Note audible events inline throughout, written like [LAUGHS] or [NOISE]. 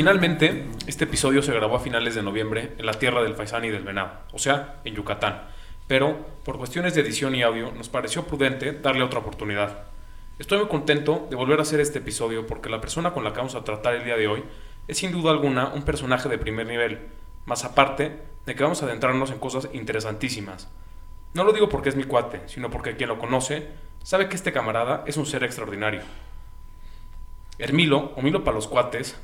Originalmente, este episodio se grabó a finales de noviembre en la tierra del faisán y del venado, o sea, en Yucatán. Pero, por cuestiones de edición y audio, nos pareció prudente darle otra oportunidad. Estoy muy contento de volver a hacer este episodio porque la persona con la que vamos a tratar el día de hoy es sin duda alguna un personaje de primer nivel, más aparte de que vamos a adentrarnos en cosas interesantísimas. No lo digo porque es mi cuate, sino porque quien lo conoce sabe que este camarada es un ser extraordinario. Hermilo, o Milo para los cuates,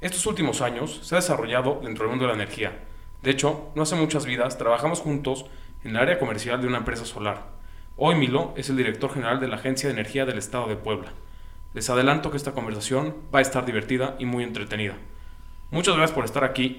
estos últimos años se ha desarrollado dentro del mundo de la energía. De hecho, no hace muchas vidas trabajamos juntos en el área comercial de una empresa solar. Hoy Milo es el director general de la Agencia de Energía del Estado de Puebla. Les adelanto que esta conversación va a estar divertida y muy entretenida. Muchas gracias por estar aquí.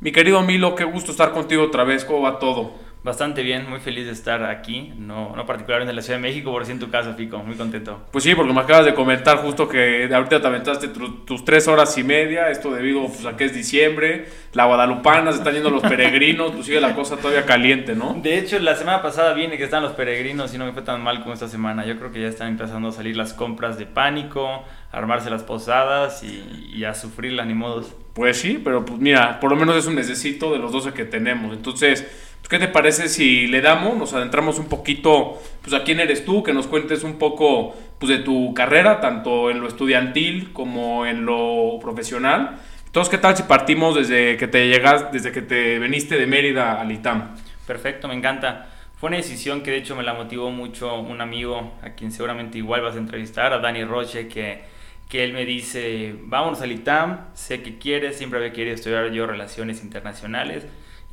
Mi querido Milo, qué gusto estar contigo otra vez. ¿Cómo va todo? Bastante bien, muy feliz de estar aquí, no, no particularmente en la Ciudad de México, por si en tu casa, Fico, muy contento. Pues sí, porque me acabas de comentar justo que ahorita te aventaste tus tres horas y media, esto debido pues, a que es diciembre, la Guadalupana, se están yendo los peregrinos, pues sigue la cosa todavía caliente, ¿no? De hecho, la semana pasada viene que están los peregrinos y no me fue tan mal como esta semana, yo creo que ya están empezando a salir las compras de pánico, armarse las posadas y, y a sufrirla ni modos. Pues sí, pero pues mira, por lo menos es un necesito de los 12 que tenemos, entonces... ¿Qué te parece si le damos, nos adentramos un poquito, pues a quién eres tú, que nos cuentes un poco pues, de tu carrera, tanto en lo estudiantil como en lo profesional? Entonces, ¿qué tal si partimos desde que te llegas, desde que te veniste de Mérida al ITAM? Perfecto, me encanta. Fue una decisión que de hecho me la motivó mucho un amigo a quien seguramente igual vas a entrevistar, a Dani Roche, que, que él me dice, vámonos al ITAM, sé que quieres, siempre había querido estudiar yo relaciones internacionales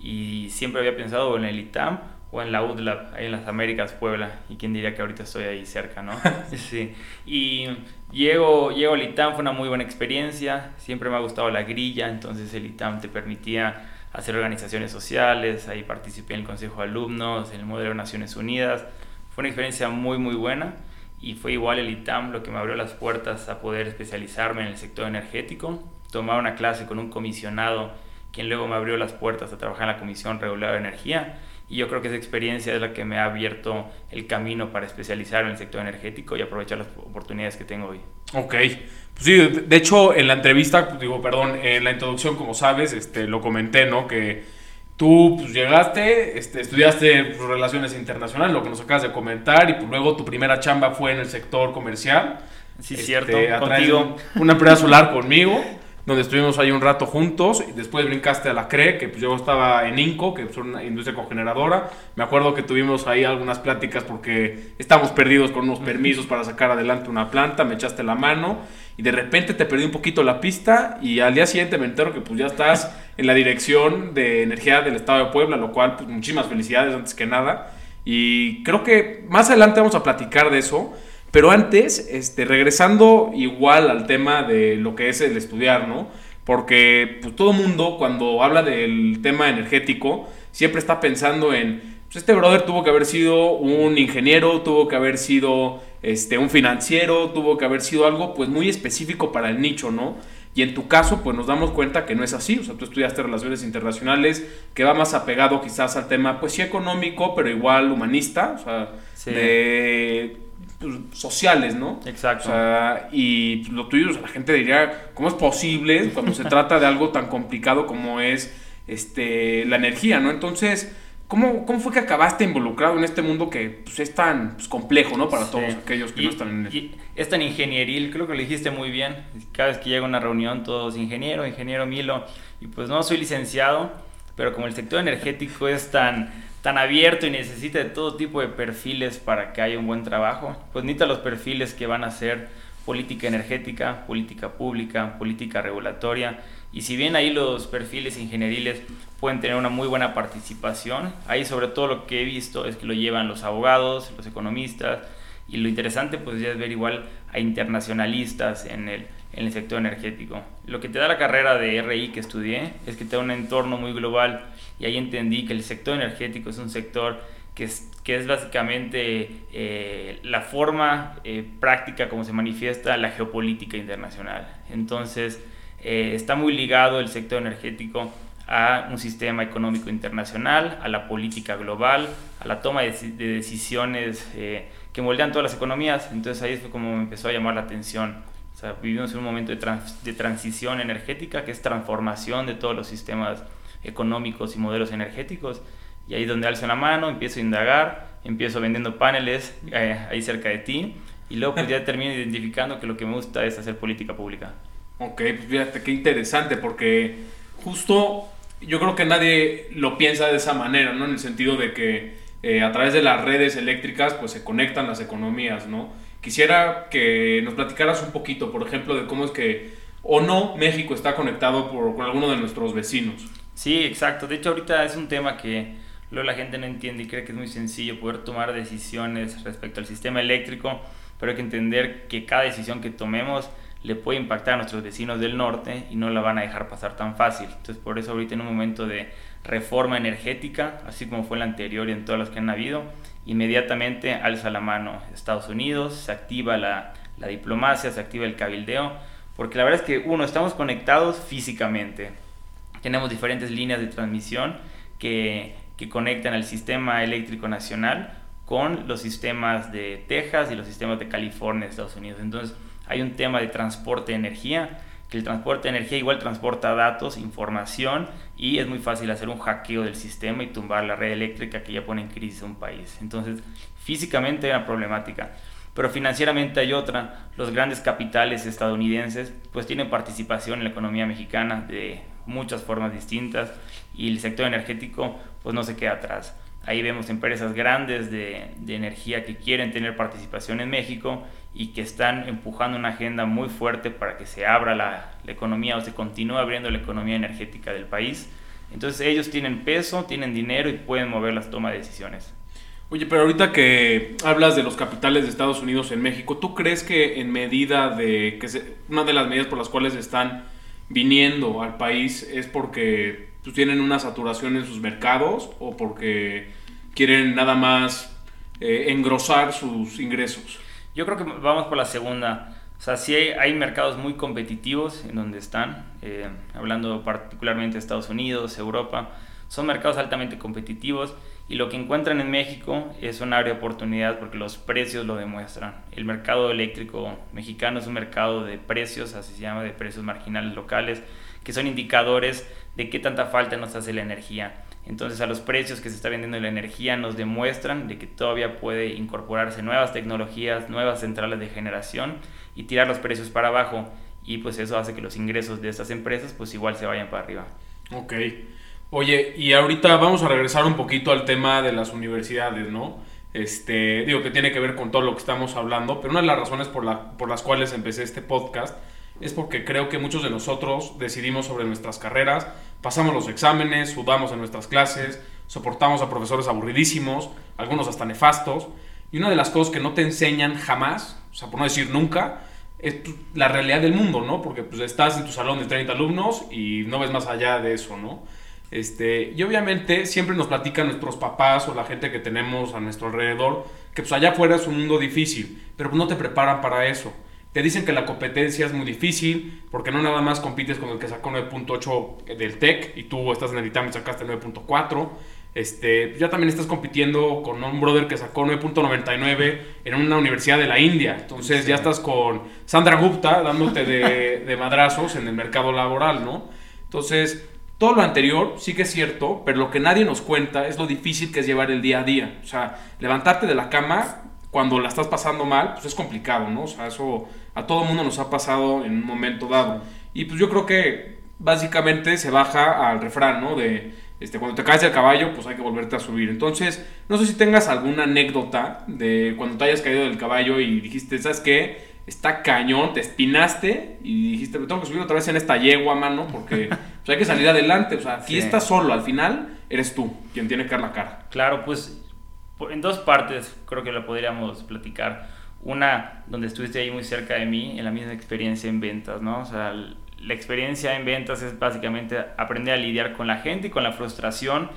y siempre había pensado en el ITAM o en la UDLAB, ahí en las Américas, Puebla, y quién diría que ahorita estoy ahí cerca, ¿no? [LAUGHS] sí. Y llego, llego al ITAM, fue una muy buena experiencia, siempre me ha gustado la grilla, entonces el ITAM te permitía hacer organizaciones sociales, ahí participé en el Consejo de Alumnos, en el Modelo de Naciones Unidas, fue una experiencia muy, muy buena y fue igual el ITAM lo que me abrió las puertas a poder especializarme en el sector energético, tomar una clase con un comisionado quien luego me abrió las puertas a trabajar en la Comisión Regular de Energía. Y yo creo que esa experiencia es la que me ha abierto el camino para especializarme en el sector energético y aprovechar las oportunidades que tengo hoy. Ok, pues sí, de hecho en la entrevista, digo, perdón, en la introducción, como sabes, este, lo comenté, ¿no? Que tú pues, llegaste, este, estudiaste pues, relaciones internacionales, lo que nos acabas de comentar, y pues luego tu primera chamba fue en el sector comercial. Sí, este, cierto, contigo. Una empresa solar conmigo donde estuvimos ahí un rato juntos. Y después brincaste a la CRE, que pues yo estaba en INCO, que es una industria cogeneradora. Me acuerdo que tuvimos ahí algunas pláticas porque estábamos perdidos con unos permisos para sacar adelante una planta. Me echaste la mano y de repente te perdí un poquito la pista. Y al día siguiente me entero que pues ya estás en la dirección de energía del Estado de Puebla, lo cual, pues muchísimas felicidades antes que nada. Y creo que más adelante vamos a platicar de eso. Pero antes, este, regresando igual al tema de lo que es el estudiar, ¿no? Porque pues, todo mundo cuando habla del tema energético siempre está pensando en, pues este brother tuvo que haber sido un ingeniero, tuvo que haber sido este, un financiero, tuvo que haber sido algo pues muy específico para el nicho, ¿no? Y en tu caso, pues nos damos cuenta que no es así. O sea, tú estudiaste relaciones internacionales, que va más apegado quizás al tema, pues sí económico, pero igual humanista. O sea, de pues, sociales, ¿no? Exacto. O sea, y lo tuyo, la gente diría, ¿cómo es posible cuando se trata de algo tan complicado como es este, la energía, ¿no? Entonces, ¿cómo, ¿cómo fue que acabaste involucrado en este mundo que pues, es tan pues, complejo, ¿no? Para todos aquellos que no están en él. Es tan ingenieril, creo que lo dijiste muy bien. Cada vez que llega una reunión, todos ingeniero, ingeniero Milo, y pues no soy licenciado, pero como el sector energético es tan tan abierto y necesita de todo tipo de perfiles para que haya un buen trabajo, pues necesita los perfiles que van a ser política energética, política pública, política regulatoria. Y si bien ahí los perfiles ingenieriles pueden tener una muy buena participación, ahí sobre todo lo que he visto es que lo llevan los abogados, los economistas, y lo interesante pues ya es ver igual a internacionalistas en el, en el sector energético. Lo que te da la carrera de RI que estudié es que te da un entorno muy global y ahí entendí que el sector energético es un sector que es, que es básicamente eh, la forma eh, práctica como se manifiesta la geopolítica internacional. Entonces, eh, está muy ligado el sector energético a un sistema económico internacional, a la política global, a la toma de, decisiones que moldean todas las economías. Entonces ahí fue como me empezó a llamar la atención. Sea, vivimos en un momento de, de transición energética, que es transformación de todos los sistemas económicos y modelos energéticos. Y ahí es donde alzo la mano, empiezo a indagar, empiezo vendiendo paneles eh, ahí cerca de ti. Y luego pues ya [LAUGHS] termino identificando que lo que me gusta es hacer política pública. Ok, pues fíjate qué interesante porque justo yo creo que nadie lo piensa de esa manera, ¿no? En el sentido de que eh, a través de las redes eléctricas pues se conectan las economías, ¿no? Quisiera que nos platicaras un poquito, por ejemplo, de cómo es que o no México está conectado por, con alguno de nuestros vecinos. Sí, exacto. De hecho, ahorita es un tema que luego la gente no entiende y cree que es muy sencillo poder tomar decisiones respecto al sistema eléctrico, pero hay que entender que cada decisión que tomemos le puede impactar a nuestros vecinos del norte y no la van a dejar pasar tan fácil. Entonces, por eso ahorita en un momento de reforma energética, así como fue la anterior y en todas las que han habido, inmediatamente alza la mano Estados Unidos, se activa la, la diplomacia, se activa el cabildeo, porque la verdad es que uno, estamos conectados físicamente, tenemos diferentes líneas de transmisión que, que conectan al sistema eléctrico nacional con los sistemas de Texas y los sistemas de California, Estados Unidos. Entonces hay un tema de transporte de energía, que el transporte de energía igual transporta datos, información y es muy fácil hacer un hackeo del sistema y tumbar la red eléctrica que ya pone en crisis a un país. Entonces físicamente hay una problemática. Pero financieramente hay otra. Los grandes capitales estadounidenses pues tienen participación en la economía mexicana de muchas formas distintas y el sector energético pues no se queda atrás. Ahí vemos empresas grandes de, energía que quieren tener participación en México y que están empujando una agenda muy fuerte para que se abra la, la economía o se continúe abriendo la economía energética del país. Entonces ellos tienen peso, tienen dinero y pueden mover las tomas de decisiones. Oye, pero ahorita que hablas de los capitales de Estados Unidos en México, ¿tú crees que en medida de que se, una de las medidas por las cuales están viniendo al país es porque pues, tienen una saturación en sus mercados o porque quieren nada más eh, engrosar sus ingresos? Yo creo que vamos por la segunda. O sea, sí hay, mercados muy competitivos en donde están, eh, hablando particularmente de Estados Unidos, Europa, son mercados altamente competitivos y lo que encuentran en México es un área de oportunidad porque los precios lo demuestran. El mercado eléctrico mexicano es un mercado de precios, así se llama, de precios marginales locales, que son indicadores de qué tanta falta nos hace la energía. Entonces a los precios que se está vendiendo la energía nos demuestran de que todavía puede incorporarse nuevas tecnologías, nuevas centrales de generación y tirar los precios para abajo y pues eso hace que los ingresos de estas empresas pues igual se vayan para arriba. Ok. Oye, y ahorita vamos a regresar un poquito al tema de las universidades, ¿no? Este, digo que tiene que ver con todo lo que estamos hablando, pero una de las razones por, la, por las cuales empecé este podcast es porque creo que muchos de nosotros decidimos sobre nuestras carreras, pasamos los exámenes, sudamos en nuestras clases, soportamos a profesores aburridísimos, algunos hasta nefastos, y una de las cosas que no te enseñan jamás, o sea, por no decir nunca, es la realidad del mundo, ¿no? Porque pues, estás en tu salón de 30 alumnos y no ves más allá de eso, ¿no? Este, y obviamente siempre nos platican nuestros papás o la gente que tenemos a nuestro alrededor que pues allá afuera es un mundo difícil, pero pues no te preparan para eso. Te dicen que la competencia es muy difícil porque no nada más compites con el que sacó 9.8 del TEC y tú estás en el ITAM y sacaste 9.4. Este, ya también estás compitiendo con un brother que sacó 9.99 en una universidad de la India. Entonces ya estás con Sandra Gupta dándote de, de madrazos en el mercado laboral, ¿no? Entonces, todo lo anterior sí que es cierto, pero lo que nadie nos cuenta es lo difícil que es llevar el día a día. O sea, levantarte de la cama cuando la estás pasando mal, pues es complicado, ¿no? O sea, eso a todo mundo nos ha pasado en un momento dado. Y pues yo creo que básicamente se baja al refrán, ¿no? De este, cuando te caes del caballo, pues hay que volverte a subir. Entonces, no sé si tengas alguna anécdota de cuando te hayas caído del caballo y dijiste, ¿sabes qué? está cañón, te espinaste y dijiste, me tengo que subir otra vez en esta yegua, mano, porque pues, hay que salir adelante. O sea, aquí estás solo, al final eres tú quien tiene que dar la cara. Claro, pues en dos partes creo que lo podríamos platicar. Una, donde estuviste ahí muy cerca de mí, en la misma experiencia en ventas, ¿no? O sea, la experiencia en ventas es básicamente aprender a lidiar con la gente y con la frustración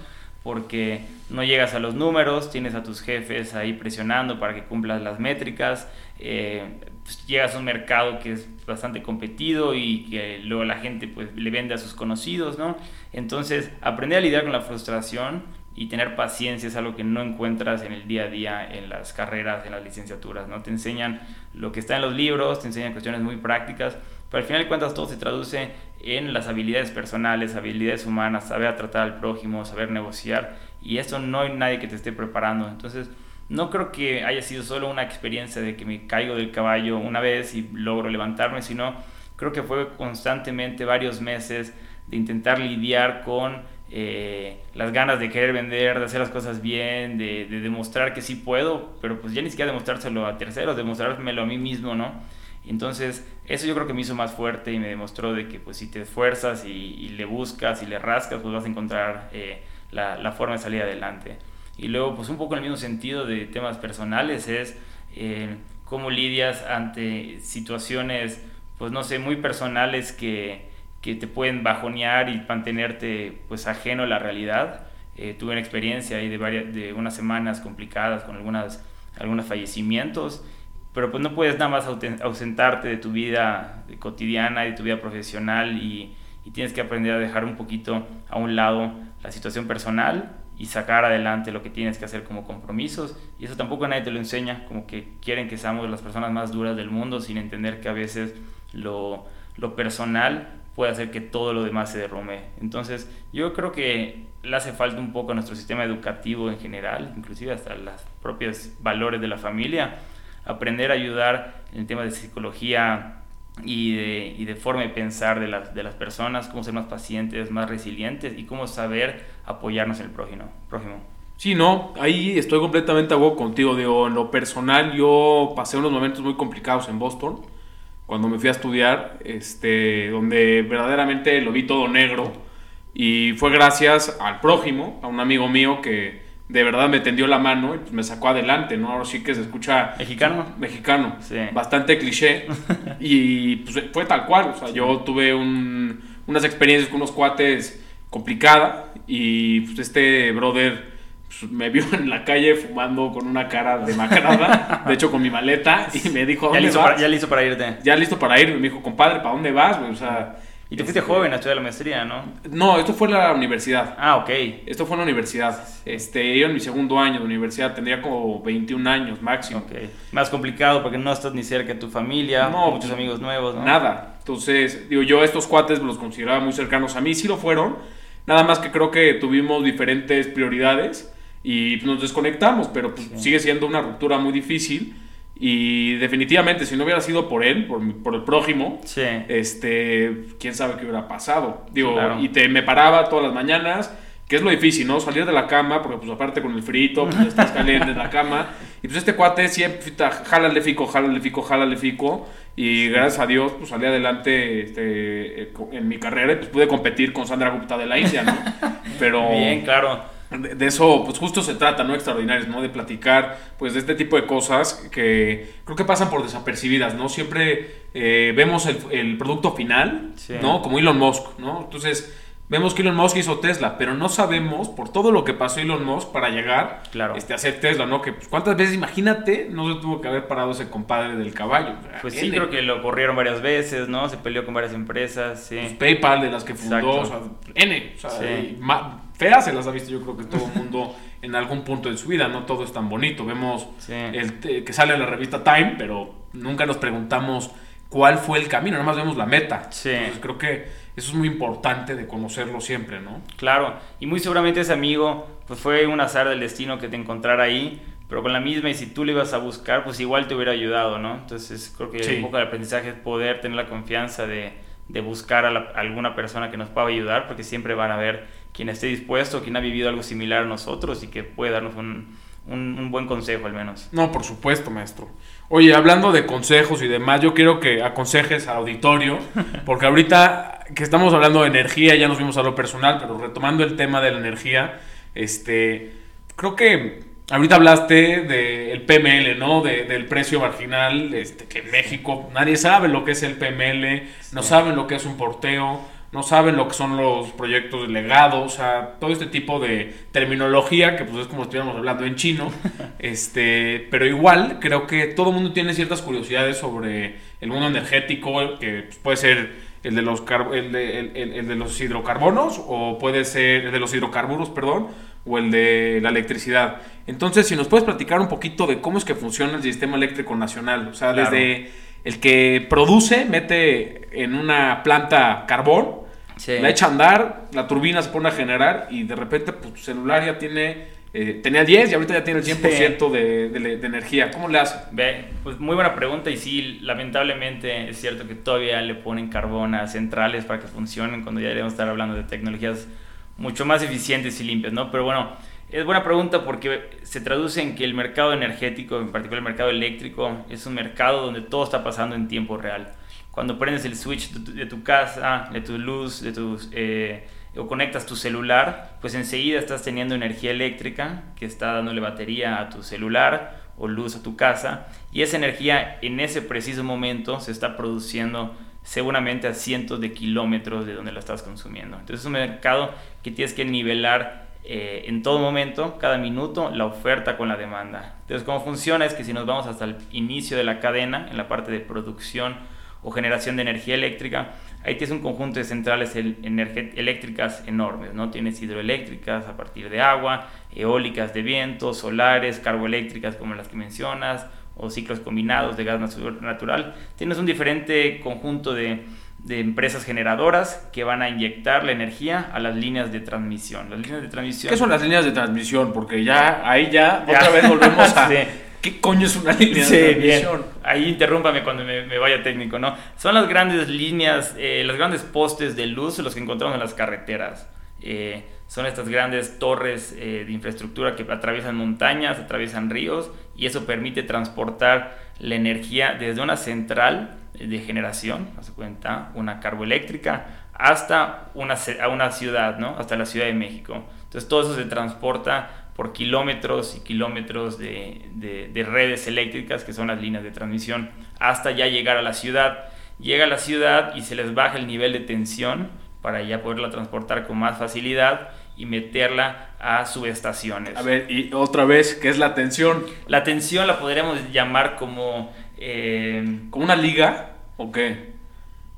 porque no llegas a los números, tienes a tus jefes ahí presionando para que cumplas las métricas, eh, pues llegas a un mercado que es bastante competido y que luego la gente pues le vende a sus conocidos, ¿no? Entonces, aprender a lidiar con la frustración y tener paciencia es algo que no encuentras en el día a día en las carreras, en las licenciaturas, ¿no? Te enseñan lo que está en los libros, te enseñan cuestiones muy prácticas, pero al final de cuentas todo se traduce en las habilidades personales, habilidades humanas, saber tratar al prójimo, saber negociar. Y eso no hay nadie que te esté preparando. Entonces, no creo que haya sido solo una experiencia de que me caigo del caballo una vez y logro levantarme, sino creo que fue constantemente varios meses de intentar lidiar con eh, las ganas de querer vender, de hacer las cosas bien, de, de demostrar que sí puedo, pero pues ya ni siquiera demostrárselo a terceros, demostrármelo a mí mismo, ¿no? Entonces, eso yo creo que me hizo más fuerte y me demostró de que pues si te esfuerzas y, le buscas y le rascas, pues vas a encontrar eh, la, forma de salir adelante. Y luego, pues un poco en el mismo sentido de temas personales es eh, cómo lidias ante situaciones, pues no sé, muy personales que, que te pueden bajonear y mantenerte pues ajeno a la realidad. Eh, tuve una experiencia ahí de, varias, de unas semanas complicadas con algunas, algunos fallecimientos pero pues no puedes nada más ausentarte de tu vida cotidiana, de tu vida profesional y, tienes que aprender a dejar un poquito a un lado la situación personal y sacar adelante lo que tienes que hacer como compromisos. Y eso tampoco nadie te lo enseña, como que quieren que seamos las personas más duras del mundo sin entender que a veces lo, lo personal puede hacer que todo lo demás se derrumbe. Entonces yo creo que le hace falta un poco a nuestro sistema educativo en general, inclusive hasta los propios valores de la familia, aprender a ayudar en el tema de psicología y de, forma de pensar de las, de las personas, cómo ser más pacientes, más resilientes y cómo saber apoyarnos en el prójimo. prójimo. Sí, no, ahí estoy completamente a contigo. Digo, en lo personal, yo pasé unos momentos muy complicados en Boston cuando me fui a estudiar, este, donde verdaderamente lo vi todo negro. Y fue gracias al prójimo, a un amigo mío que, de verdad me tendió la mano y pues me sacó adelante, ¿no? Ahora sí que se escucha... Mexicano. Mexicano. Sí. Bastante cliché. [LAUGHS] y pues fue tal cual. O sea, yo tuve un, unas experiencias con unos cuates complicadas y pues este brother me vio en la calle fumando con una cara de demacrada, de hecho con mi maleta y me dijo... ¿Ya listo, Para, ya listo para irte. Ya listo para ir. Me dijo, compadre, ¿para dónde vas? O sea y te fuiste este, joven a estudiar la maestría, ¿no? No, esto fue en la universidad. Ah, ok. Esto fue en la universidad. Este, yo en mi segundo año de universidad tendría como 21 años máximo. Ok. Más complicado porque no estás ni cerca de tu familia, no, muchos amigos nuevos, ¿no? Nada. Entonces, digo, yo estos cuates los consideraba muy cercanos a mí, sí lo fueron. Nada más que creo que tuvimos diferentes prioridades y nos desconectamos, pero pues, sigue siendo una ruptura muy difícil. Y definitivamente, si no hubiera sido por él, por, por el prójimo, este, quién sabe qué hubiera pasado. Digo, y te, me paraba todas las mañanas, que es lo difícil, ¿no? Salir de la cama, porque pues aparte con el frito, pues estás caliente en la cama. [LAUGHS] Y pues este cuate siempre, jálale fico, jálale fico, jálale fico. Y gracias a Dios, pues salí adelante este, en mi carrera y pues pude competir con Sandra Gupta de la India, ¿no? [LAUGHS] Pero... Bien, claro de, eso, pues justo se trata, ¿no? Extraordinarios, ¿no? De platicar, pues, de este tipo de cosas que creo que pasan por desapercibidas, ¿no? Siempre eh, vemos el, producto final, ¿no? Como Elon Musk, ¿no? Entonces, vemos que Elon Musk hizo Tesla, pero no sabemos por todo lo que pasó Elon Musk para llegar este, a hacer Tesla, ¿no? Que pues, cuántas veces, imagínate, no se tuvo que haber parado ese compadre del caballo. pues sí, creo que lo corrieron varias veces, ¿no? Se peleó con varias empresas, sí. Pues, PayPal, de las que fundó, o sea, N, o sea, feas se las ha visto yo creo que todo el mundo [LAUGHS] en algún punto de su vida, no todo es tan bonito. Vemos el, que sale en la revista Time, pero nunca nos preguntamos cuál fue el camino, nada más vemos la meta. Sí. Entonces creo que eso es muy importante de conocerlo siempre, ¿no? Claro, y muy seguramente ese amigo pues fue un azar del destino que te encontrara ahí, pero con la misma y si tú le ibas a buscar, pues igual te hubiera ayudado, ¿no? Entonces creo que un poco de aprendizaje es poder tener la confianza de, de buscar a, a, alguna persona que nos pueda ayudar, porque siempre van a ver quien esté dispuesto, quien ha vivido algo similar a nosotros y que puede darnos un, un, buen consejo al menos. No, por supuesto, maestro. Oye, hablando de consejos y demás, yo quiero que aconsejes al auditorio, [LAUGHS] porque ahorita que estamos hablando de energía, ya nos vimos a lo personal, pero retomando el tema de la energía, este, creo que Ahorita hablaste del PML, ¿no? del precio marginal, este, que en México nadie sabe lo que es el PML, no saben lo que es un porteo, no saben lo que son los proyectos de legado, o sea, todo este tipo de terminología que pues es como estuviéramos hablando en chino, [LAUGHS] este, pero igual creo que todo el mundo tiene ciertas curiosidades sobre el mundo energético, que pues, puede ser el de los el de, el de los hidrocarbonos o puede ser el de los hidrocarburos, perdón, o el de la electricidad. Entonces, si nos puedes platicar un poquito de cómo es que funciona el sistema eléctrico nacional, o sea, desde el que produce, mete en una planta carbón, la echa a andar, la turbina se pone a generar y de repente pues, tu celular ya tiene, eh, tenía 10 y ahorita ya tiene el 100% de, de, energía. ¿Cómo le hace? Ve, pues muy buena pregunta y sí, lamentablemente es cierto que todavía le ponen carbón a centrales para que funcionen cuando ya debemos estar hablando de tecnologías mucho más eficientes y limpias, ¿no? Pero bueno, es buena pregunta porque se traduce en que el mercado energético, en particular el mercado eléctrico, es un mercado donde todo está pasando en tiempo real. Cuando prendes el switch de tu, casa, de tu luz, de tus, eh, o conectas tu celular, pues enseguida estás teniendo energía eléctrica que está dándole batería a tu celular o luz a tu casa y esa energía en ese preciso momento se está produciendo seguramente a cientos de kilómetros de donde la estás consumiendo. Entonces es un mercado que tienes que nivelar eh, en todo momento, cada minuto, la oferta con la demanda. Entonces cómo funciona es que si nos vamos hasta el inicio de la cadena, en la parte de producción o generación de energía eléctrica, ahí tienes un conjunto de centrales eléctricas enormes, ¿no? Tienes hidroeléctricas a partir de agua, eólicas de viento, solares, carboeléctricas como las que mencionas, o ciclos combinados de gas natural, tienes un diferente conjunto de, de, empresas generadoras que van a inyectar la energía a las líneas de transmisión. Las líneas de transmisión. ¿Qué son las líneas de transmisión? Porque ya ahí ya, otra vez volvemos a [LAUGHS] ¿Qué coño es una línea de transmisión? Ahí interrúmpame cuando me, vaya técnico, ¿no? Son las grandes líneas, eh, los grandes postes de luz los que encontramos en las carreteras. Eh, son estas grandes torres eh, de infraestructura que atraviesan montañas, atraviesan ríos y eso permite transportar la energía desde una central de generación, se cuenta, una carboeléctrica, hasta una, a una ciudad, ¿no? hasta la Ciudad de México. Entonces todo eso se transporta por kilómetros y kilómetros de, de redes eléctricas, que son las líneas de transmisión, hasta ya llegar a la ciudad. Llega a la ciudad y se les baja el nivel de tensión para ya poderla transportar con más facilidad y meterla a subestaciones. A ver, y otra vez, ¿qué es la tensión? La tensión la podríamos llamar como... Eh, ¿Como una liga o qué?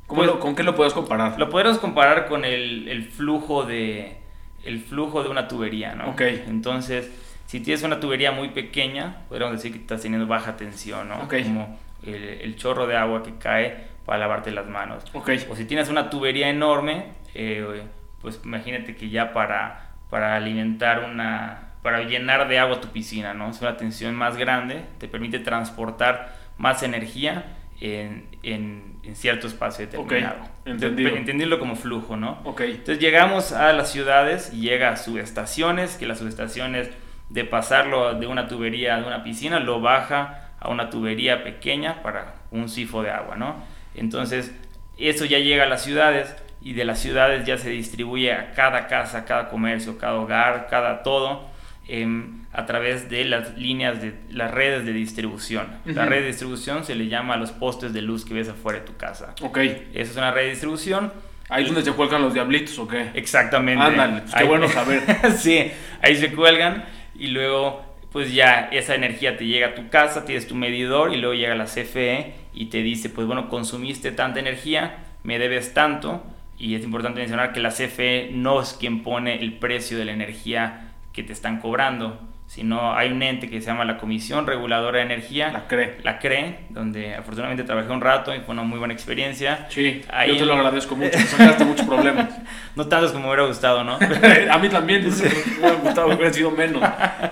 Pues, ¿Con qué lo puedes comparar? Lo podemos comparar con el, flujo de el flujo de una tubería, ¿no? Ok. Entonces, si tienes una tubería muy pequeña, podríamos decir que estás teniendo baja tensión, ¿no? Como el, chorro de agua que cae para lavarte las manos. Okay. O si tienes una tubería enorme, eh, pues imagínate que ya para, para alimentar una, para llenar de agua tu piscina, ¿no? Es una tensión más grande, te permite transportar más energía en, en, cierto espacio determinado. Okay. Entenderlo como flujo, ¿no? Okay. Entonces llegamos a las ciudades y llega a subestaciones, que las subestaciones de pasarlo de una tubería de una piscina lo baja a una tubería pequeña para un sifo de agua, ¿no? Entonces, eso ya llega a las ciudades y de las ciudades ya se distribuye a cada casa, cada comercio, cada hogar, cada todo, em, a través de las líneas de las redes de distribución. La red de distribución se le llama a los postes de luz que ves afuera de tu casa. Ok. Esa es una red de distribución. Ahí es donde se cuelgan los diablitos, ¿o qué? Exactamente. Ándale, pues qué bueno [LAUGHS] saber. sí, ahí se cuelgan y luego pues ya esa energía te llega a tu casa, tienes tu medidor y luego llega la CFE y te dice, pues bueno, consumiste tanta energía, me debes tanto. Y es importante mencionar que la CFE no es quien pone el precio de la energía que te están cobrando, sino hay un ente que se llama la Comisión Reguladora de Energía. La CRE. La CRE, donde afortunadamente trabajé un rato y fue una muy buena experiencia. Sí, yo te lo agradezco mucho, [LAUGHS] me sacaste muchos problemas. No tantos como me hubiera gustado, ¿no? [LAUGHS] a mí también, me hubiera gustado, hubiera sido menos.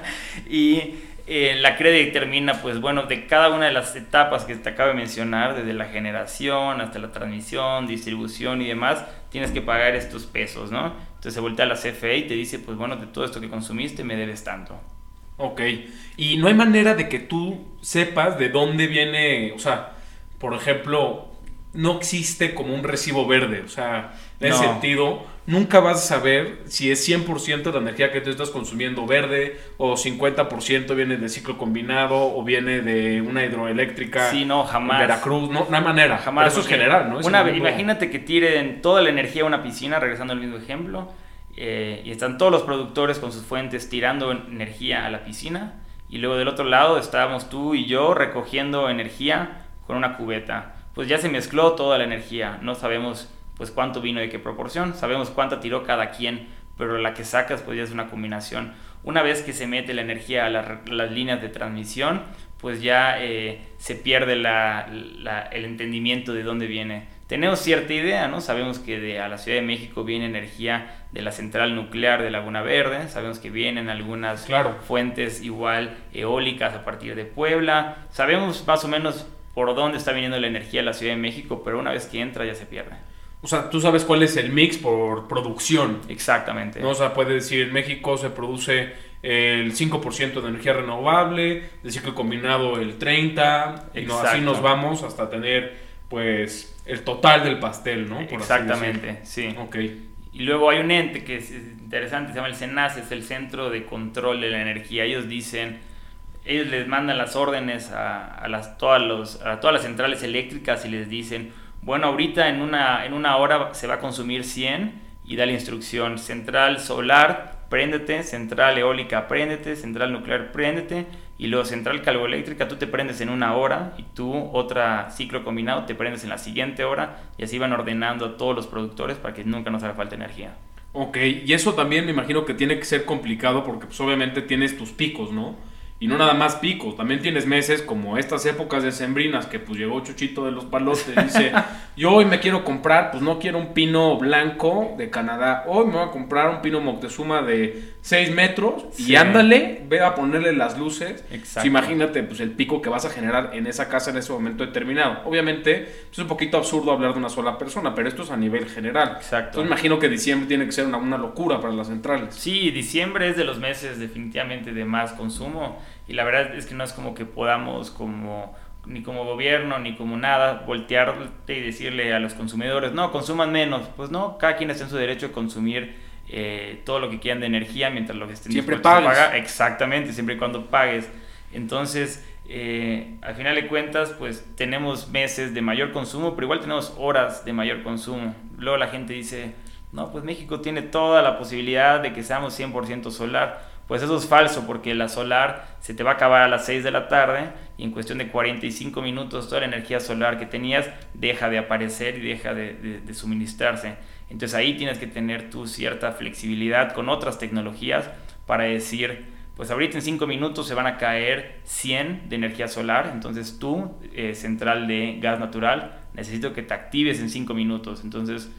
[LAUGHS] y eh, la CRE determina, pues bueno, de cada una de las etapas que te acabo de mencionar, desde la generación hasta la transmisión, distribución y demás, tienes que pagar estos pesos, ¿no? Entonces se voltea a la CFE y te dice, pues bueno, de todo esto que consumiste me debes tanto. Ok, y no hay manera de que tú sepas de dónde viene, o sea, por ejemplo, no existe como un recibo verde. O sea, en ese No. sentido, nunca vas a saber si es 100% la energía que tú estás consumiendo verde o 50% viene de ciclo combinado o viene de una hidroeléctrica Sí, no, jamás. Veracruz. No, no hay manera. Jamás. Pero eso es general, ¿no? Es una imagínate que tiren toda la energía a una piscina, regresando al mismo ejemplo, eh, y están todos los productores con sus fuentes tirando energía a la piscina, y luego del otro lado estábamos tú y yo recogiendo energía con una cubeta. Pues ya se mezcló toda la energía, no sabemos pues cuánto vino de qué proporción, sabemos cuánta tiró cada quien, pero la que sacas pues ya es una combinación. Una vez que se mete la energía a la- las líneas de transmisión, pues ya eh, se pierde el entendimiento de dónde viene. Tenemos cierta idea, ¿no? Sabemos que de, a la Ciudad de México viene energía de la central nuclear de Laguna Verde, sabemos que vienen algunas Claro. fuentes igual eólicas a partir de Puebla, sabemos más o menos por dónde está viniendo la energía de la Ciudad de México, pero una vez que entra ya se pierde. O sea, tú sabes cuál es el mix por producción. Exactamente. ¿no? O sea, puede decir, en México se produce el 5% de energía renovable, de ciclo combinado el 30%, y no, así nos vamos hasta tener, pues, el total del pastel, ¿no? Por Exactamente, sí. Ok. Y luego hay un ente que es interesante, se llama el CENAS, es el Centro de Control de la Energía. Ellos dicen, ellos les mandan las órdenes a, a las, todas los, a todas las centrales eléctricas y les dicen, bueno, ahorita en una, en una hora se va a consumir 100 y da la instrucción, central solar, préndete, central eólica, préndete, central nuclear, préndete, y luego central calvoeléctrica, tú te prendes en una hora y tú, otra ciclo combinado, te prendes en la siguiente hora, y así van ordenando a todos los productores para que nunca nos haga falta energía. Ok, y eso también me imagino que tiene que ser complicado porque pues obviamente tienes tus picos, ¿no? Y no nada más picos, también tienes meses como estas épocas de sembrinas que pues llegó Chuchito de los palotes y dice, [LAUGHS] yo hoy me quiero comprar, pues no quiero un pino blanco de Canadá, hoy me voy a comprar un pino Moctezuma de 6 metros y ándale, ve a ponerle las luces. Exacto. Imagínate pues el pico que vas a generar en esa casa en ese momento determinado. Obviamente pues, es un poquito absurdo hablar de una sola persona, pero esto es a nivel general. Exacto. Entonces imagino que diciembre tiene que ser una, una locura para las centrales. Sí, diciembre es de los meses definitivamente de más consumo y la verdad es que no es como que podamos como ni como gobierno ni como nada voltearte y decirle a los consumidores no consuman menos pues no cada quien está en su derecho de consumir eh, todo lo que quieran de energía mientras lo que estén Siempre dispuestos a pagues. pagar exactamente siempre y cuando pagues entonces eh, al final de cuentas pues tenemos meses de mayor consumo pero igual tenemos horas de mayor consumo luego la gente dice no, pues México tiene toda la posibilidad de que seamos 100% solar. Pues eso es falso porque la solar se te va a acabar a las 6 de la tarde y en cuestión de 45 minutos toda la energía solar que tenías deja de aparecer y deja de, de- de suministrarse. Entonces ahí tienes que tener tu cierta flexibilidad con otras tecnologías para decir, pues ahorita en 5 minutos se van a caer 100 de energía solar, entonces tú, eh, central de gas natural, necesito que te actives en 5 minutos. Entonces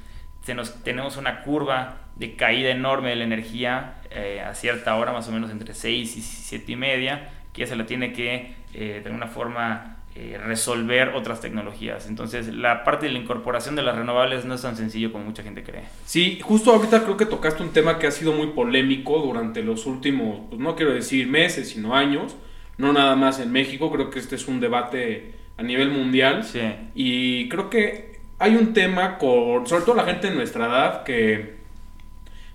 nos, tenemos una curva de caída enorme de la energía eh, a cierta hora, más o menos entre 6 y 7 y media, que ya se la tiene que eh, de alguna forma eh, resolver otras tecnologías. Entonces, la parte de la incorporación de las renovables no es tan sencillo como mucha gente cree. Sí, justo ahorita creo que tocaste un tema que ha sido muy polémico durante los últimos, pues no quiero decir meses, sino años, no nada más en México, creo que este es un debate a nivel mundial Sí, y creo que hay un tema con, sobre todo la gente de nuestra edad que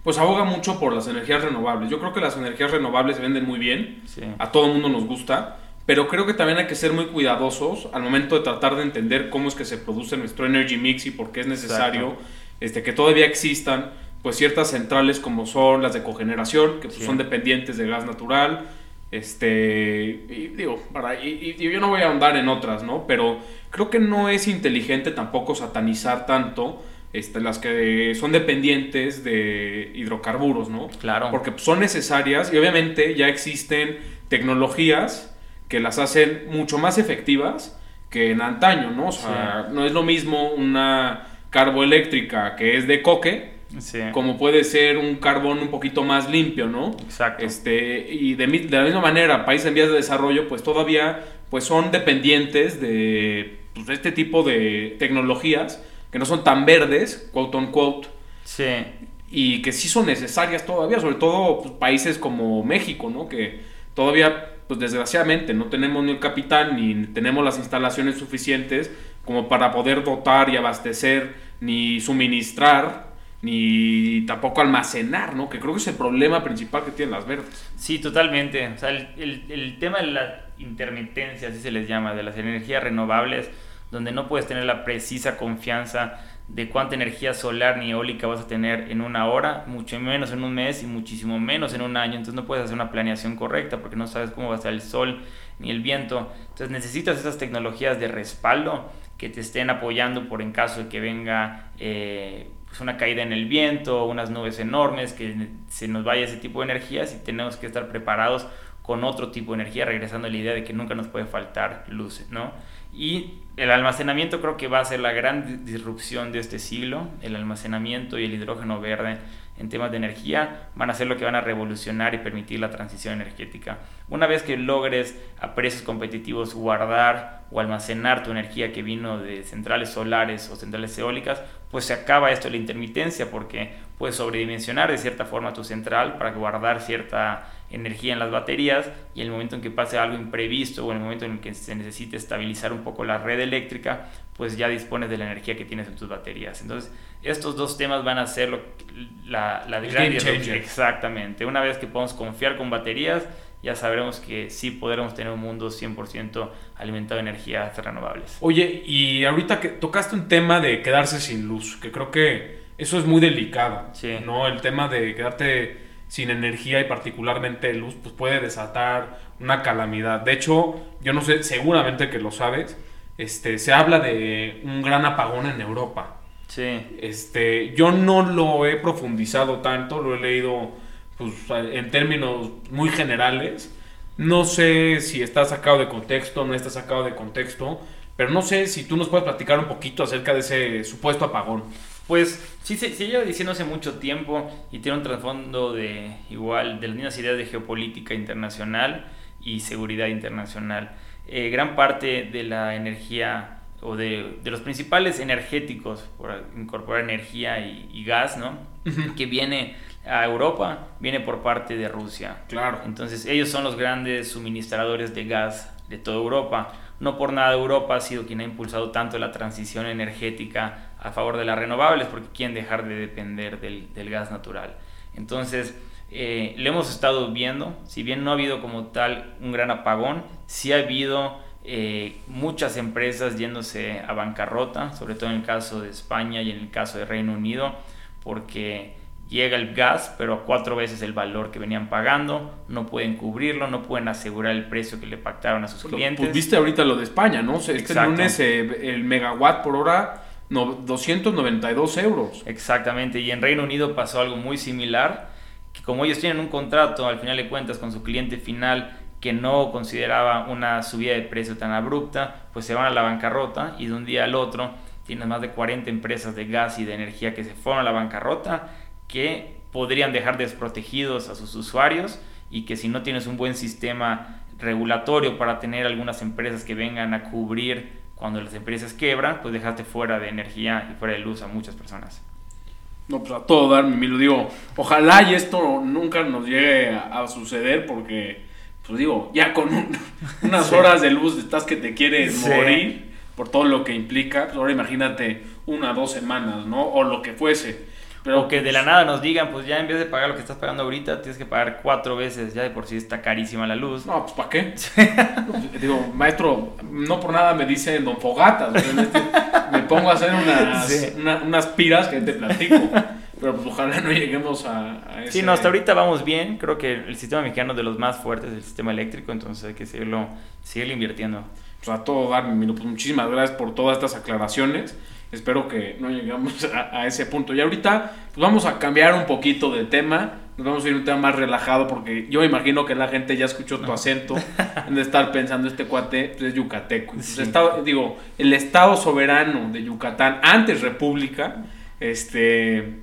pues aboga mucho por las energías renovables. Yo creo que las energías renovables se venden muy bien, sí. a todo el mundo nos gusta, pero creo que también hay que ser muy cuidadosos al momento de tratar de entender cómo es que se produce nuestro energy mix y por qué es necesario Exacto. este, que todavía existan pues ciertas centrales como son las de cogeneración, que pues, Sí. son dependientes de gas natural. Este, y digo, para, y, y yo no voy a ahondar en otras, ¿no? Pero creo que no es inteligente tampoco satanizar tanto este, las que son dependientes de hidrocarburos, ¿no? Claro. Porque pues, son necesarias y obviamente ya existen tecnologías que las hacen mucho más efectivas que en antaño, ¿no? O sea, no es lo mismo una carboeléctrica que es de coque Sí, como puede ser un carbón un poquito más limpio, ¿no? exacto. Este, y de la misma manera, países en vías de desarrollo, pues todavía pues son dependientes de pues, este tipo de tecnologías que no son tan verdes, quote unquote, Sí, y que sí son necesarias todavía, sobre todo pues, países como México, ¿no? Que todavía, pues desgraciadamente, no tenemos ni el capital ni tenemos las instalaciones suficientes como para poder dotar y abastecer, ni suministrar, ni tampoco almacenar, ¿no? Que creo que es el problema principal que tienen las verdes. Sí, totalmente. O sea, el, el, tema de la intermitencia, así se les llama, de las energías renovables, donde no puedes tener la precisa confianza de cuánta energía solar ni eólica vas a tener en una hora, mucho menos en un mes y muchísimo menos en un año. Entonces no puedes hacer una planeación correcta porque no sabes cómo va a estar el sol ni el viento. Entonces necesitas esas tecnologías de respaldo que te estén apoyando por en caso de que venga eh, pues una caída en el viento, unas nubes enormes, que se nos vaya ese tipo de energías y tenemos que estar preparados con otro tipo de energía, regresando a la idea de que nunca nos puede faltar luz, ¿no? Y el almacenamiento creo que va a ser la gran disrupción de este siglo, el almacenamiento y el hidrógeno verde en temas de energía van a ser lo que van a revolucionar y permitir la transición energética. Una vez que logres a precios competitivos guardar o almacenar tu energía que vino de centrales solares o centrales eólicas, pues se acaba esto de la intermitencia porque puedes sobredimensionar de cierta forma tu central para guardar cierta energía en las baterías y en el momento en que pase algo imprevisto o en el momento en que se necesite estabilizar un poco la red eléctrica, pues ya dispones de la energía que tienes en tus baterías. Entonces, estos dos temas van a ser lo, la, la gran Exactamente. Una vez que podamos confiar con baterías, ya sabremos que sí podremos tener un mundo 100% alimentado de energías renovables. Oye, y ahorita que tocaste un tema de quedarse sin luz, que creo que eso es muy delicado, sí. ¿no? El tema de quedarte sin energía y particularmente luz, pues puede desatar una calamidad. De hecho, yo no sé, seguramente que lo sabes, este, se habla de un gran apagón en Europa. Sí. Este, yo no lo he profundizado tanto, lo he leído pues, en términos muy generales. No sé si está sacado de contexto, no está sacado de contexto, pero no sé si tú nos puedes platicar un poquito acerca de ese supuesto apagón. Pues sí, se, sí, lleva diciendo hace mucho tiempo y tiene un trasfondo de igual, de las mismas ideas de geopolítica internacional y seguridad internacional. Eh, gran parte de la energía o de, de, los principales energéticos por incorporar energía y, gas, ¿no? Que viene a Europa, viene por parte de Rusia. Claro. Entonces ellos son los grandes suministradores de gas de toda Europa. No por nada Europa ha sido quien ha impulsado tanto la transición energética a favor de las renovables porque quieren dejar de depender del, gas natural. Entonces, eh, le hemos estado viendo, si bien no ha habido como tal un gran apagón, sí ha habido eh, muchas empresas yéndose a bancarrota, sobre todo en el caso de España y en el caso de Reino Unido, porque llega el gas, pero a cuatro veces el valor que venían pagando, no pueden cubrirlo, no pueden asegurar el precio que le pactaron a sus clientes. Pues viste ahorita lo de España, ¿no? Este lunes eh, el megawatt por hora no, 292 euros. Exactamente, y en Reino Unido pasó algo muy similar, que como ellos tienen un contrato al final de cuentas con su cliente final que no consideraba una subida de precio tan abrupta, pues se van a la bancarrota y de un día al otro tienes más de 40 empresas de gas y de energía que se fueron a la bancarrota, que podrían dejar desprotegidos a sus usuarios y que si no tienes un buen sistema regulatorio para tener algunas empresas que vengan a cubrir cuando las empresas quebran, pues dejaste fuera de energía y fuera de luz a muchas personas. No, pues a todo dar, mi lo digo, ojalá y esto nunca nos llegue a, suceder porque, pues digo, ya con [LAUGHS] unas horas de luz estás que te quieres morir por todo lo que implica, pues ahora imagínate una, dos semanas, ¿no? O lo que fuese. Pero, o que de la nada nos digan, pues ya en vez de pagar lo que estás pagando ahorita, tienes que pagar cuatro veces, ya de por sí está carísima la luz. No, pues ¿para qué? [LAUGHS] Digo, maestro, no por nada me dice Don Fogatas, me pongo a hacer unas, unas piras que te platico. Pero pues ojalá no lleguemos a, a ese... Sí, no, hasta ahorita vamos bien. Creo que el sistema mexicano es de los más fuertes del sistema eléctrico, entonces hay que seguirlo, seguirlo invirtiendo. Pues a todo dar, pues muchísimas gracias por todas estas aclaraciones espero que no lleguemos [LAUGHS] a, ese punto. Y ahorita pues vamos a cambiar un poquito de tema. Nos vamos a ir a un tema más relajado porque yo me imagino que la gente ya escuchó tu acento [LAUGHS] en de estar pensando este cuate pues, es yucateco. estado, digo, el estado soberano de Yucatán, antes república, este,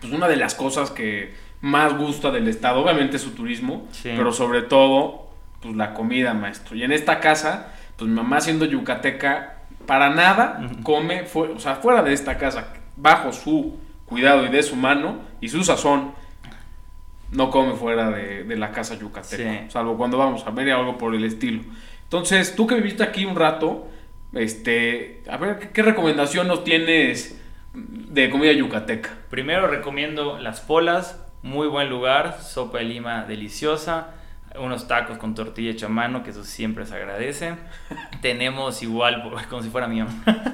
pues una de las cosas que más gusta del estado, obviamente su turismo, pero sobre todo pues la comida, maestro. Y en esta casa, pues mi mamá siendo yucateca, para nada come, o sea, fuera de esta casa, bajo su cuidado y de su mano y su sazón, no come fuera de, la casa yucateca, salvo cuando vamos a ver algo por el estilo. Entonces, tú que viviste aquí un rato, Este, a ver, ¿qué, qué recomendación nos tienes de comida yucateca? Primero recomiendo las polas, muy buen lugar, sopa de lima deliciosa, unos tacos con tortilla hecha a mano, que eso siempre se agradece. [LAUGHS] Tenemos igual, [LAUGHS] como si fuera mío.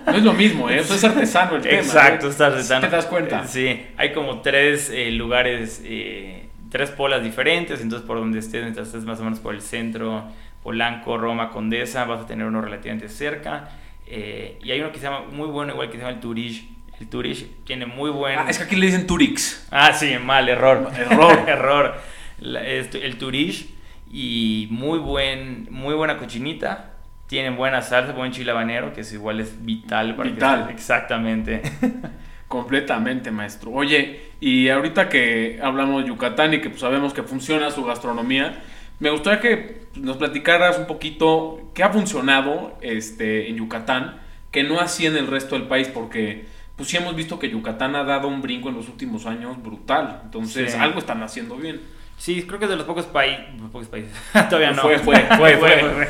No es lo mismo, ¿eh? Eso es artesano el tema. Exacto, ¿eh? es artesano. ¿Te das cuenta? Sí, hay como tres eh, lugares, eh, tres polas diferentes, entonces por donde estés, mientras estés más o menos por el centro, Polanco, Roma, Condesa, vas a tener uno relativamente cerca. Eh, y hay uno que se llama, muy bueno, igual que se llama el Turish. El Turish tiene muy buen... Ah, es que aquí le dicen Turix. Ah, sí, mal, error. Error. [LAUGHS] error. La- este, el Turish y muy buen muy buena cochinita. Tienen buena salsa, buen chile habanero, que es igual es vital para que- Vital. exactamente. [LAUGHS] Completamente, maestro. Oye, y ahorita que hablamos de Yucatán y que pues, sabemos que funciona su gastronomía, me gustaría que nos platicaras un poquito qué ha funcionado este, en Yucatán, que no así en el resto del país, porque pues sí hemos visto que Yucatán ha dado un brinco en los últimos años brutal. Entonces, Sí. algo están haciendo bien. Sí, creo que es de los pocos, países pocos países. [LAUGHS] Todavía no. [LAUGHS] Fue, fue, fue, fue.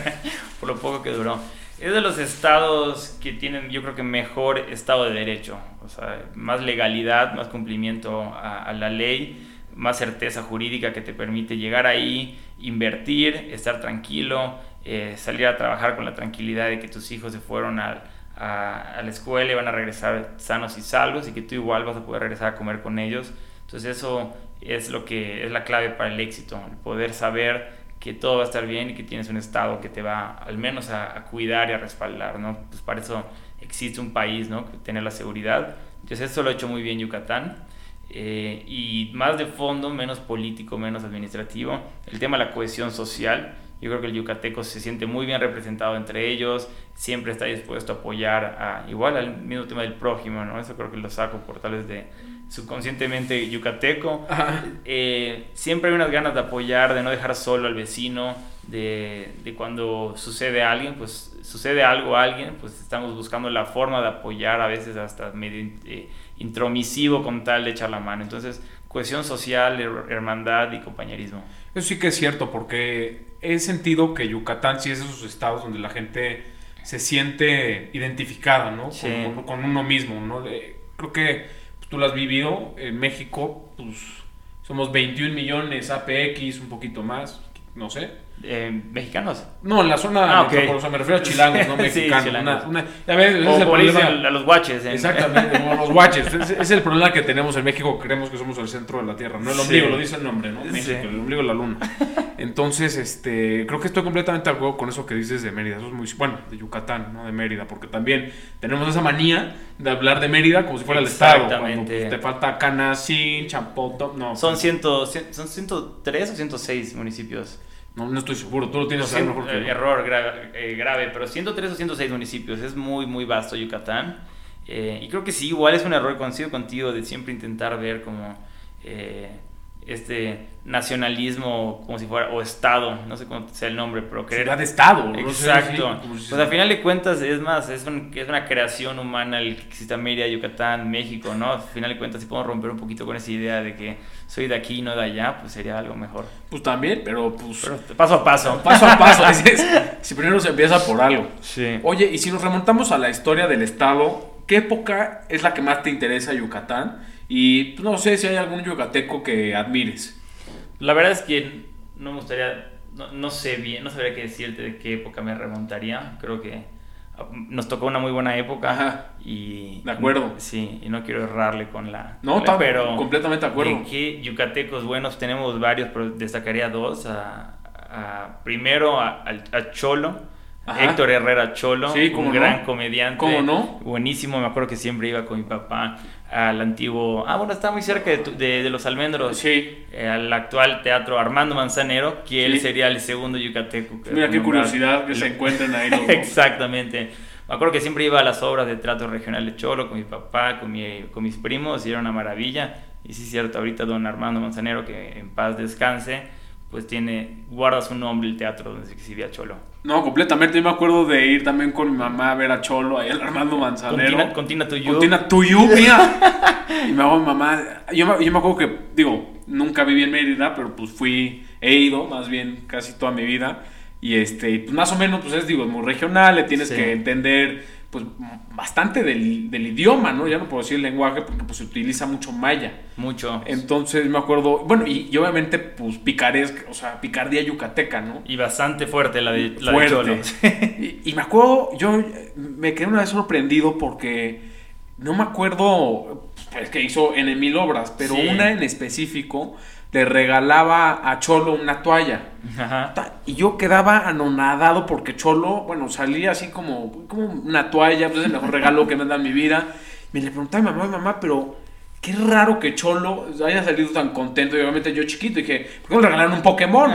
Por lo poco que duró. Es de los estados que tienen, yo creo que mejor estado de derecho. O sea, más legalidad, más cumplimiento a, a la ley, más certeza jurídica que te permite llegar ahí, invertir, estar tranquilo, eh, salir a trabajar con la tranquilidad de que tus hijos se fueron al- a, a la escuela y van a regresar sanos y salvos y que tú igual vas a poder regresar a comer con ellos. Entonces eso es lo que es la clave para el éxito, el poder saber que todo va a estar bien y que tienes un estado que te va al menos a, cuidar y a respaldar, ¿no? Pues para eso existe un país, ¿no? Tener la seguridad. Entonces eso lo ha hecho muy bien Yucatán. Eh, y más de fondo, menos político, menos administrativo. El tema de la cohesión social. Yo creo que el yucateco se siente muy bien representado entre ellos, siempre está dispuesto a apoyar a, igual al mismo tema del prójimo, ¿no? Eso creo que lo saco por tal de subconscientemente yucateco. Eh, siempre hay unas ganas de apoyar, de no dejar solo al vecino, de, de cuando sucede alguien, pues sucede algo a alguien, pues estamos buscando la forma de apoyar, a veces hasta medio eh, intromisivo con tal de echar la mano. Entonces, cohesión social, her- hermandad y compañerismo. Eso sí que es cierto, porque he sentido que Yucatán sí es de esos estados donde la gente se siente identificada, ¿no? Sí. Con, con uno mismo, ¿no? Creo que tú lo has vivido. En México, pues somos 21 millones, APX, un poquito más, no sé. Eh, ¿Mexicanos? No, en la zona Ah, ok. metropolitana, o sea, me refiero a chilangos, no [LAUGHS] Sí, mexicanos. chilangos. Una- una- ya ves, ese O es el problema. a los guaches. en- Exactamente, [LAUGHS] como los guaches. Es el problema que tenemos en México, creemos que somos el centro de la Tierra. No el Sí. ombligo, lo dice el nombre, ¿no? Sí. México, el ombligo de la luna. [LAUGHS] Entonces, este, creo que estoy completamente de acuerdo con eso que dices de Mérida. Eso es muy, bueno, de Yucatán, no de Mérida, porque también tenemos esa manía de hablar de Mérida como si fuera el estado. Cuando Exactamente. pues, te falta Canacín, Chapoto, no. Son, ciento, cien- son 103 o 106 municipios. No, no estoy seguro, tú lo tienes Cien- mejor que eh, error gra- eh, grave, pero 103 o 106 municipios. Es muy, muy vasto Yucatán. Eh, y creo que sí, igual es un error, coincido contigo, de siempre intentar ver como eh, este nacionalismo como si fuera, o estado, no sé cómo sea el nombre, pero querer... Ciudad de estado. no sé, Exacto. sí, si- pues al final de cuentas es más, es, un- es una creación humana el que exista Mérida, Yucatán, México, ¿no? Al final de cuentas si podemos romper un poquito con esa idea de que soy de aquí y no de allá, pues sería algo mejor. Pues también, pero pues... Pero paso a paso. Paso a paso, [LAUGHS] es- es- si primero se empieza por algo. Sí. Oye, y si nos remontamos a la historia del estado, ¿qué época es la que más te interesa Yucatán? Y no sé si hay algún yucateco que admires. La verdad es que no me gustaría, no, no sé bien, no sabría qué decirte de qué época me remontaría. Creo que ah, nos tocó una muy buena época. Ajá. Y, De acuerdo. Sí, y no quiero errarle con la. No, con la- está completamente de acuerdo. de qué yucatecos buenos tenemos varios, pero destacaría dos. A, a- primero a Cholo. Ajá. Héctor Herrera Cholo, Sí, un no. gran comediante. ¿Cómo no? Buenísimo, me acuerdo que siempre iba con mi papá al antiguo. Ah, bueno, está muy cerca de, tu- de- de los almendros Sí. eh, al actual teatro Armando Manzanero, que él Sí. sería el segundo yucateco. Mira qué curiosidad que se [LAUGHS] encuentren ahí los. Exactamente. Me acuerdo que siempre iba a las obras de teatro regional de Cholo con mi papá, con, mi- con mis primos, y era una maravilla. Y sí, es cierto, ahorita don Armando Manzanero, que en paz descanse, pues tiene, guarda su nombre el teatro donde se exhibía Cholo. No, completamente. Yo me acuerdo de ir también con mi mamá a ver a Cholo, ahí al Armando Manzanero. Contina, you. Contina Tuyú, mira. [LAUGHS] y me hago mi mamá. Yo me, yo me acuerdo que, digo, nunca viví en Mérida, pero pues fui, he ido más bien casi toda mi vida. Y este, pues más o menos, pues es, digo, muy regional, le tienes que entender, pues, bastante del, del, idioma, ¿no? Ya no puedo decir el lenguaje porque, pues, se utiliza mucho maya. Mucho. Entonces, me acuerdo, bueno, y, obviamente, pues, picaresca, o sea, picardía yucateca, ¿no? Y bastante fuerte la de, la fuerte. [LAUGHS] y, y me acuerdo, yo me quedé una vez sorprendido porque no me acuerdo, pues, que hizo en mil obras, pero una en específico le regalaba a Cholo una toalla. Y yo quedaba anonadado porque Cholo, bueno, salía así como, como una toalla, pues es el mejor regalo que me dan en mi vida. Me le preguntaba a mi mamá, mamá, pero qué raro que Cholo haya salido tan contento. Y obviamente yo chiquito dije, ¿por qué no le regalaron un Pokémon?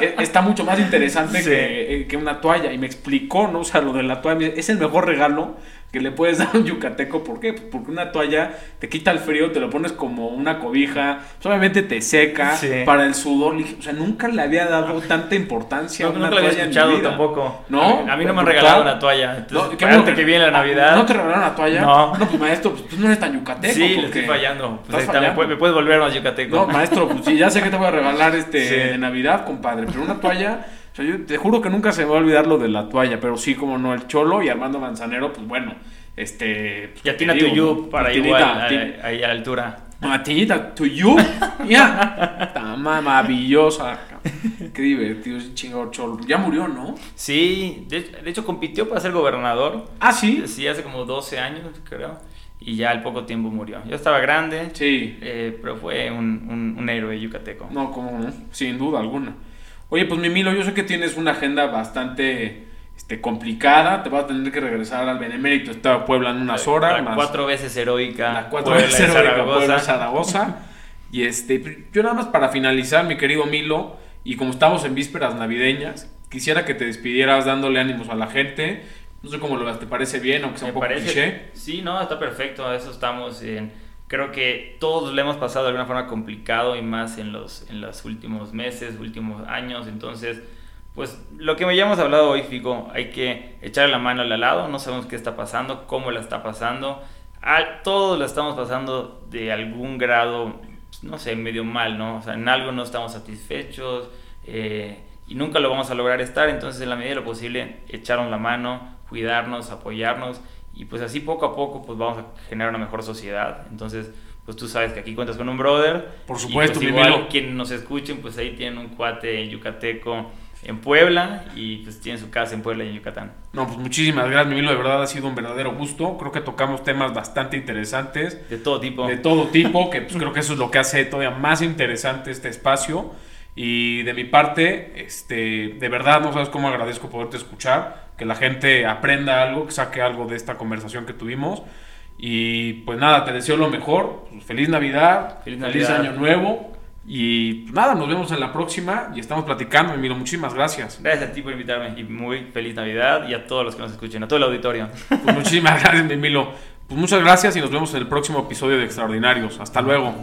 E, está mucho más interesante que, eh, que, una toalla. Y me explicó, ¿no? O sea, lo de la toalla. Es el mejor regalo que le puedes [LAUGHS] dar a un yucateco. ¿Por qué? Pues porque una toalla te quita el frío, te lo pones como una cobija, pues obviamente te seca para el sudor. O sea, nunca le había dado tanta importancia a una nunca toalla. Había escuchado tampoco. ¿No? A mí no me han regalado una toalla. Entonces, qué bueno que viene la Navidad. ¿No te regalaron una toalla? No. No, pues maestro, pues tú no eres tan yucateco. Sí, le estoy fallando. Pues Me, puedes volver más yucateco. No, maestro, pues sí, ya sé que te voy a regalar este [LAUGHS] de Navidad, compadre, pero una toalla. O sea, yo te juro que nunca se me va a olvidar lo de la toalla, pero sí, como no, el Cholo y Armando Manzanero, pues bueno, este. Pues, ya tiene tu you para igual ahí a la altura. Matita, tu you. [LAUGHS] Ya. Está maravillosa. Qué divertido ese chingado cholo. Ya murió, ¿no? Sí, de, hecho compitió para ser gobernador. Ah, sí. Sí, hace como 12 años, creo. Y ya al poco tiempo murió. Ya estaba grande. Sí. Eh, pero fue un, un, un, héroe yucateco. No, como no, sin duda alguna. Oye, pues mi Milo, yo sé que tienes una agenda bastante este, complicada, te vas a tener que regresar al Benemérito Estado Puebla en unas horas. La cuatro veces heroica. La cuatro veces heroica Puebla, Zaragoza. y este, yo nada más para finalizar, mi querido Milo, y como estamos en vísperas navideñas, quisiera que te despidieras dándole ánimos a la gente. No sé cómo lo ves, ¿te parece bien? Aunque sea un poco cliché. Sí, no, está perfecto. Eso estamos en. Creo que todos le hemos pasado de alguna forma complicado y más en los, en los últimos meses, últimos años. Entonces, pues lo que ya hemos hablado hoy, Fico, hay que echarle la mano al lado, no sabemos qué está pasando, cómo la está pasando, a, todos la estamos pasando de algún grado, pues, no sé, medio mal, ¿no? O sea, en algo no estamos satisfechos eh, y nunca lo vamos a lograr estar, entonces en la medida de lo posible, echarnos la mano, cuidarnos, apoyarnos y pues así poco a poco pues vamos a generar una mejor sociedad, entonces pues tú sabes que aquí cuentas con un brother. Por supuesto, y pues, igual quien nos escuchen, pues ahí tienen un cuate yucateco en Puebla y pues tiene su casa en Puebla y en Yucatán. No, pues muchísimas gracias, Milo, de verdad ha sido un verdadero gusto. Creo que tocamos temas bastante interesantes. De todo tipo. De todo tipo, que pues creo que eso es lo que hace todavía más interesante este espacio. Y de mi parte, este, de verdad no sabes cómo agradezco poderte escuchar, que la gente aprenda algo, que saque algo de esta conversación que tuvimos. Y pues nada, te deseo lo mejor. Pues, feliz Navidad, feliz, feliz Año Nuevo y nada, nos vemos en la próxima y estamos platicando. Emilio, muchísimas gracias. Gracias a ti por invitarme y muy feliz Navidad y a todos los que nos escuchen, a todo el auditorio. Pues muchísimas [LAUGHS] gracias, Emilio. Pues muchas gracias y nos vemos en el próximo episodio de Extraordinarios. Hasta luego.